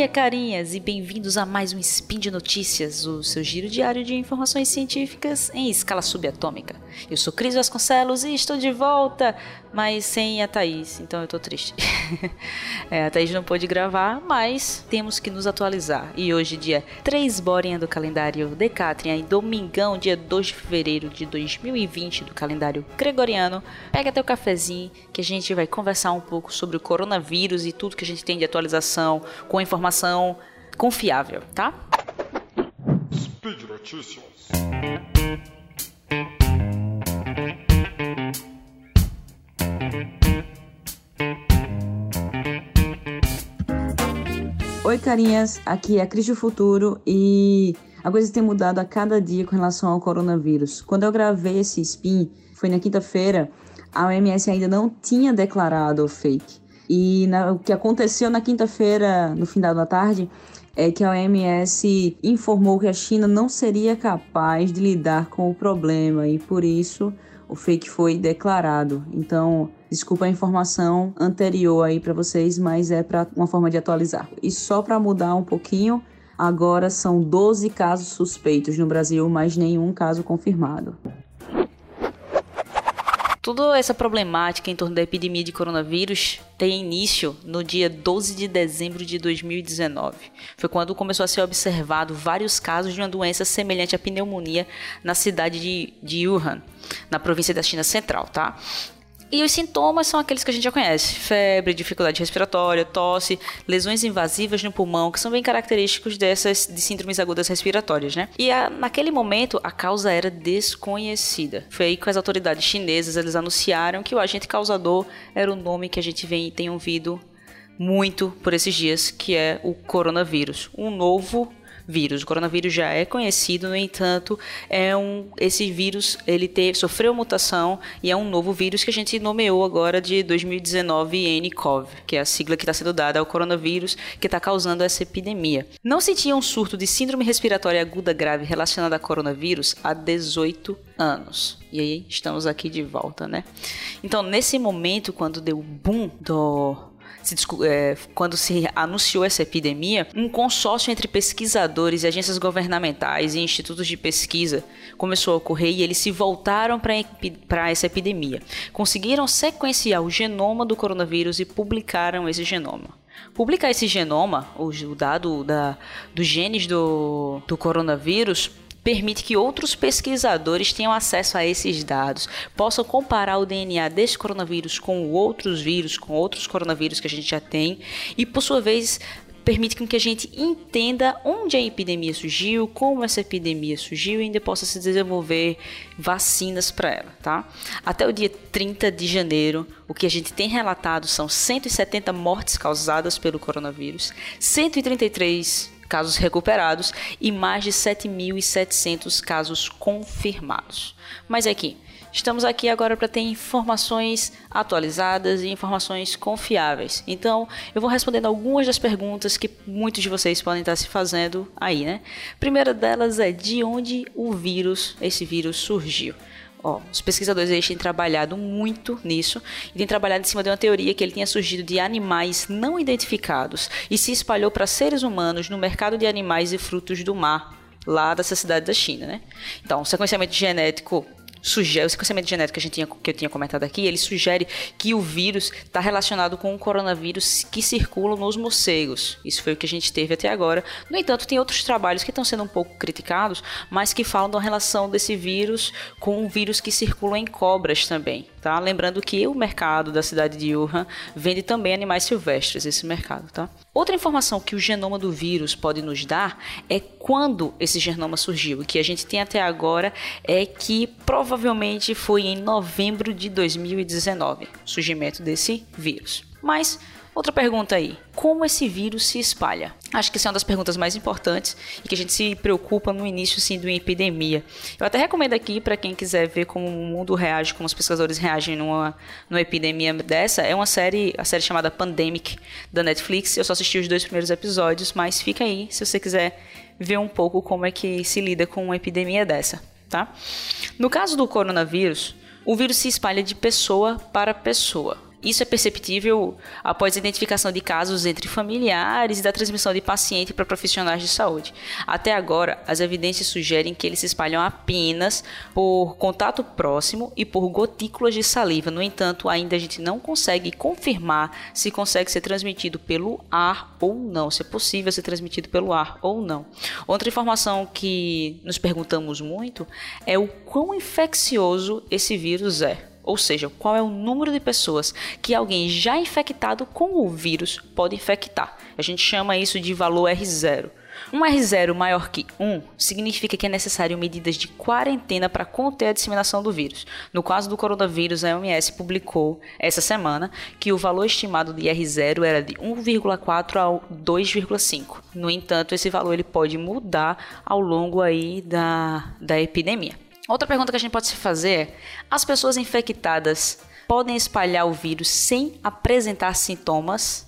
dia, carinhas, e bem-vindos a mais um Spin de Notícias, o seu giro diário de informações científicas em escala subatômica. Eu sou Cris Vasconcelos e estou de volta, mas sem a Thaís, então eu tô triste. é, a Thaís não pôde gravar, mas temos que nos atualizar. E hoje, dia 3 Borinha do calendário Decatria, e domingão, dia 2 de fevereiro de 2020 do calendário Gregoriano, pega teu cafezinho que a gente vai conversar um pouco sobre o coronavírus e tudo que a gente tem de atualização com informação confiável, tá? Speed Notícias. Oi, carinhas, aqui é a Cris do Futuro e a coisa tem mudado a cada dia com relação ao coronavírus. Quando eu gravei esse spin, foi na quinta-feira, a OMS ainda não tinha declarado fake. E na, o que aconteceu na quinta-feira, no final da tarde, é que a OMS informou que a China não seria capaz de lidar com o problema e por isso o fake foi declarado. Então, desculpa a informação anterior aí para vocês, mas é para uma forma de atualizar. E só para mudar um pouquinho, agora são 12 casos suspeitos no Brasil, mas nenhum caso confirmado. Toda essa problemática em torno da epidemia de coronavírus tem início no dia 12 de dezembro de 2019. Foi quando começou a ser observado vários casos de uma doença semelhante à pneumonia na cidade de, de Wuhan, na província da China Central, tá? E os sintomas são aqueles que a gente já conhece: febre, dificuldade respiratória, tosse, lesões invasivas no pulmão, que são bem característicos dessas de síndromes agudas respiratórias, né? E a, naquele momento a causa era desconhecida. Foi aí que as autoridades chinesas eles anunciaram que o agente causador era o nome que a gente vem tem ouvido muito por esses dias, que é o coronavírus, um novo vírus. O coronavírus já é conhecido, no entanto, é um esse vírus ele teve, sofreu mutação e é um novo vírus que a gente nomeou agora de 2019 nCoV, que é a sigla que está sendo dada ao coronavírus que está causando essa epidemia. Não se tinha um surto de síndrome respiratória aguda grave relacionada a coronavírus há 18 anos. E aí estamos aqui de volta, né? Então, nesse momento, quando deu o boom do se, é, quando se anunciou essa epidemia, um consórcio entre pesquisadores agências governamentais e institutos de pesquisa começou a ocorrer e eles se voltaram para essa epidemia. Conseguiram sequenciar o genoma do coronavírus e publicaram esse genoma. Publicar esse genoma, o, dado da, dos genes do, do coronavírus, permite que outros pesquisadores tenham acesso a esses dados, possam comparar o DNA desse coronavírus com outros vírus, com outros coronavírus que a gente já tem, e por sua vez permite que a gente entenda onde a epidemia surgiu, como essa epidemia surgiu e ainda possa se desenvolver vacinas para ela, tá? Até o dia 30 de janeiro, o que a gente tem relatado são 170 mortes causadas pelo coronavírus, 133 casos recuperados e mais de 7.700 casos confirmados. Mas aqui, estamos aqui agora para ter informações atualizadas e informações confiáveis. Então, eu vou respondendo algumas das perguntas que muitos de vocês podem estar se fazendo aí, né? primeira delas é de onde o vírus, esse vírus surgiu. Ó, os pesquisadores eles têm trabalhado muito nisso e têm trabalhado em cima de uma teoria que ele tinha surgido de animais não identificados e se espalhou para seres humanos no mercado de animais e frutos do mar lá dessa cidade da China, né? Então, o sequenciamento genético sugere, o sequenciamento genético que, a gente tinha, que eu tinha comentado aqui, ele sugere que o vírus está relacionado com o coronavírus que circula nos morcegos. Isso foi o que a gente teve até agora. No entanto, tem outros trabalhos que estão sendo um pouco criticados, mas que falam da relação desse vírus com o vírus que circula em cobras também. Tá? Lembrando que o mercado da cidade de Wuhan vende também animais silvestres, esse mercado. Tá? Outra informação que o genoma do vírus pode nos dar é quando esse genoma surgiu. O que a gente tem até agora é que provavelmente foi em novembro de 2019 o surgimento desse vírus. Mas Outra pergunta aí: como esse vírus se espalha? Acho que essa é uma das perguntas mais importantes e que a gente se preocupa no início sim de uma epidemia. Eu até recomendo aqui para quem quiser ver como o mundo reage, como os pesquisadores reagem numa, numa epidemia dessa, é uma série, a série chamada Pandemic da Netflix. Eu só assisti os dois primeiros episódios, mas fica aí se você quiser ver um pouco como é que se lida com uma epidemia dessa, tá? No caso do coronavírus, o vírus se espalha de pessoa para pessoa Isso é perceptível após a identificação de casos entre familiares e da transmissão de paciente para profissionais de saúde. Até agora, as evidências sugerem que eles se espalham apenas por contato próximo e por gotículas de saliva. No entanto, ainda a gente não consegue confirmar se consegue ser transmitido pelo ar ou não, se é possível ser transmitido pelo ar ou não. Outra informação que nos perguntamos muito é o quão infeccioso esse vírus é. Ou seja, qual é o número de pessoas que alguém já infectado com o vírus pode infectar. A gente chama isso de valor R0. Um R0 maior que 1 significa que é necessário medidas de quarentena para conter a disseminação do vírus. No caso do coronavírus, a OMS publicou essa semana que o valor estimado de R0 era de 1,4 a 2,5. No entanto, esse valor ele pode mudar ao longo aí da, da epidemia. Outra pergunta que a gente pode se fazer é: as pessoas infectadas podem espalhar o vírus sem apresentar sintomas?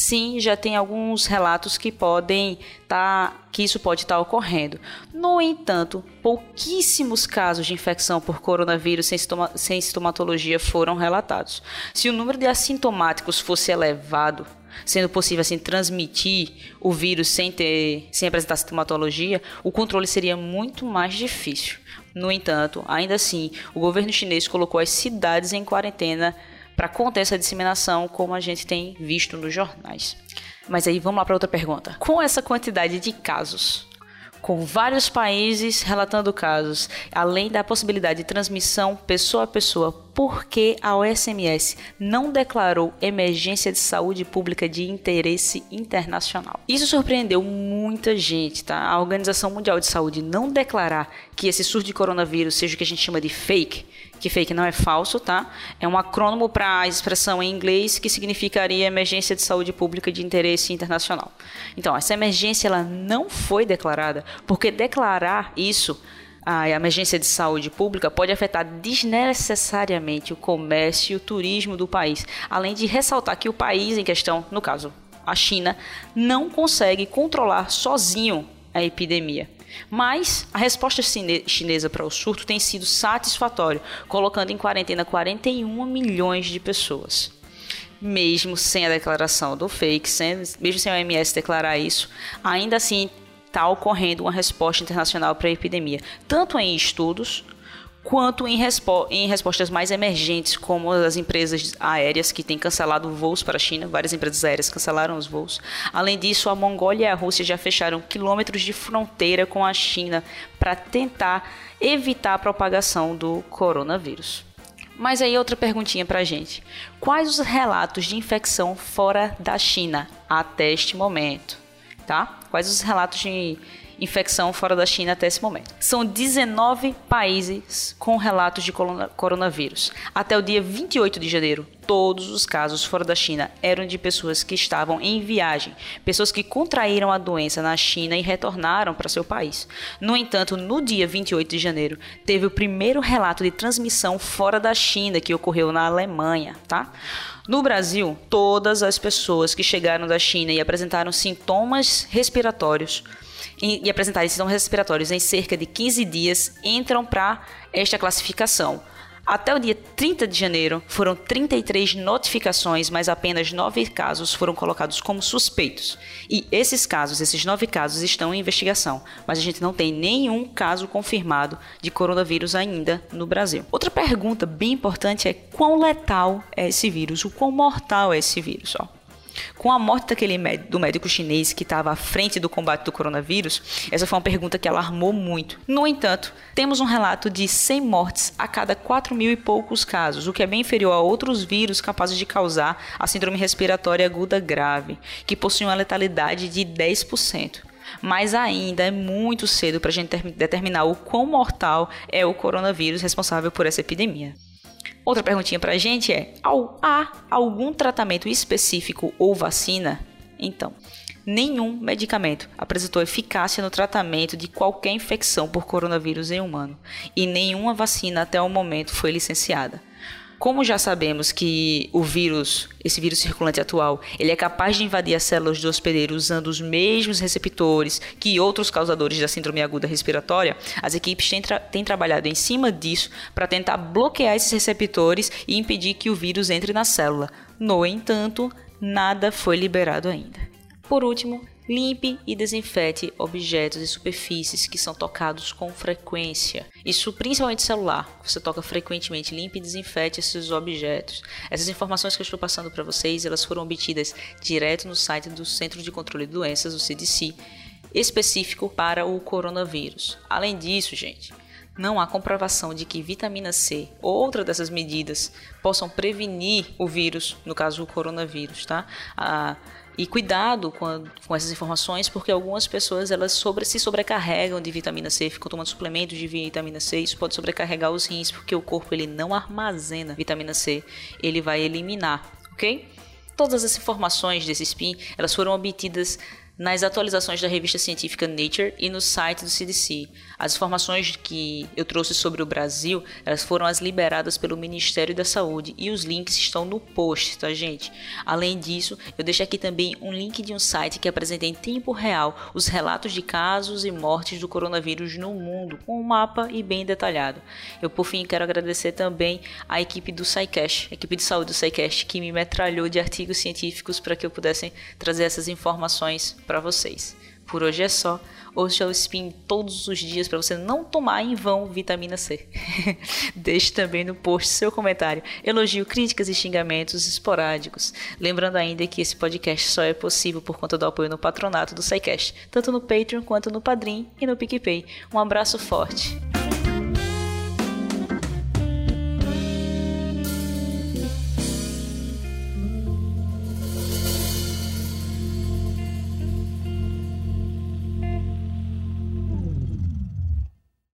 Sim, já tem alguns relatos que podem tá, que isso pode estar tá ocorrendo. No entanto, pouquíssimos casos de infecção por coronavírus sem, sintoma, sem sintomatologia foram relatados. Se o número de assintomáticos fosse elevado, sendo possível assim transmitir o vírus sem ter sem apresentar sintomatologia, o controle seria muito mais difícil. No entanto, ainda assim, o governo chinês colocou as cidades em quarentena para conter essa disseminação, como a gente tem visto nos jornais. Mas aí vamos lá para outra pergunta. Com essa quantidade de casos, com vários países relatando casos, além da possibilidade de transmissão pessoa a pessoa, por que a OSMS não declarou emergência de saúde pública de interesse internacional? Isso surpreendeu muita gente, tá? A Organização Mundial de Saúde não declarar que esse surto de coronavírus seja o que a gente chama de fake, que fake não é falso, tá? É um acrônimo para a expressão em inglês que significaria emergência de saúde pública de interesse internacional. Então, essa emergência ela não foi declarada, porque declarar isso a emergência de saúde pública pode afetar desnecessariamente o comércio e o turismo do país, além de ressaltar que o país em questão, no caso a China, não consegue controlar sozinho a epidemia. Mas a resposta chinesa para o surto tem sido satisfatória, colocando em quarentena 41 milhões de pessoas. Mesmo sem a declaração do fake, mesmo sem a OMS declarar isso, ainda assim está ocorrendo uma resposta internacional para a epidemia, tanto em estudos quanto em, respo em, respostas mais emergentes, como as empresas aéreas que têm cancelado voos para a China, várias empresas aéreas cancelaram os voos. Além disso, a Mongólia e a Rússia já fecharam quilômetros de fronteira com a China para tentar evitar a propagação do coronavírus. Mas aí outra perguntinha para a gente. Quais os relatos de infecção fora da China até este momento? Tá? Quais os relatos de infecção fora da China até esse momento. São 19 países com relatos de coronavírus. Até o dia 28 de janeiro, todos os casos fora da China eram de pessoas que estavam em viagem, pessoas que contraíram a doença na China e retornaram para seu país. No entanto, no dia 28 de janeiro, teve o primeiro relato de transmissão fora da China que ocorreu na Alemanha, tá? No Brasil, todas as pessoas que chegaram da China e apresentaram sintomas respiratórios e, e apresentarem sintomas respiratórios em cerca de 15 dias entram para esta classificação. Até o dia 30 de janeiro, foram 33 notificações, mas apenas 9 casos foram colocados como suspeitos. E esses casos, esses 9 casos, estão em investigação, mas a gente não tem nenhum caso confirmado de coronavírus ainda no Brasil. Outra pergunta bem importante é quão letal é esse vírus, o quão mortal é esse vírus. Ó. Com a morte daquele do médico chinês que estava à frente do combate do coronavírus, essa foi uma pergunta que alarmou muito. No entanto, temos um relato de 100 mortes a cada 4 mil e poucos casos, o que é bem inferior a outros vírus capazes de causar a síndrome respiratória aguda grave, que possui uma letalidade de 10% mas ainda é muito cedo para a gente determinar o quão mortal é o coronavírus responsável por essa epidemia. Outra perguntinha para a gente é: há algum tratamento específico ou vacina? Então, nenhum medicamento apresentou eficácia no tratamento de qualquer infecção por coronavírus em humano e nenhuma vacina até o momento foi licenciada. Como já sabemos que o vírus, esse vírus circulante atual, ele é capaz de invadir as células do hospedeiro usando os mesmos receptores que outros causadores da síndrome aguda respiratória, as equipes têm, tra têm trabalhado em cima disso para tentar bloquear esses receptores e impedir que o vírus entre na célula. No entanto, nada foi liberado ainda. Por último, Limpe e desinfete objetos e superfícies que são tocados com frequência. Isso principalmente celular. Você toca frequentemente, limpe e desinfete esses objetos. Essas informações que eu estou passando para vocês, elas foram obtidas direto no site do Centro de Controle de Doenças, o CDC, específico para o coronavírus. Além disso, gente, não há comprovação de que vitamina C ou outra dessas medidas possam prevenir o vírus, no caso o coronavírus, tá? Ah, e cuidado com, a, com essas informações, porque algumas pessoas elas sobre, se sobrecarregam de vitamina C, ficam tomando suplementos de vitamina C, isso pode sobrecarregar os rins, porque o corpo ele não armazena vitamina C, ele vai eliminar, ok? Todas as informações desse SPIN, elas foram obtidas nas atualizações da revista científica Nature e no site do CDC. As informações que eu trouxe sobre o Brasil, elas foram as liberadas pelo Ministério da Saúde e os links estão no post, tá gente? Além disso, eu deixo aqui também um link de um site que apresenta em tempo real os relatos de casos e mortes do coronavírus no mundo, com um mapa e bem detalhado. Eu por fim quero agradecer também à equipe do SciCash, equipe de saúde do SciCash, que me metralhou de artigos científicos para que eu pudesse trazer essas informações para vocês. Por hoje é só. Ouça o Spin todos os dias para você não tomar em vão vitamina C. Deixe também no post seu comentário, elogio, críticas e xingamentos esporádicos. Lembrando ainda que esse podcast só é possível por conta do apoio no patronato do SciCast, tanto no Patreon quanto no Padrim e no PicPay. Um abraço forte.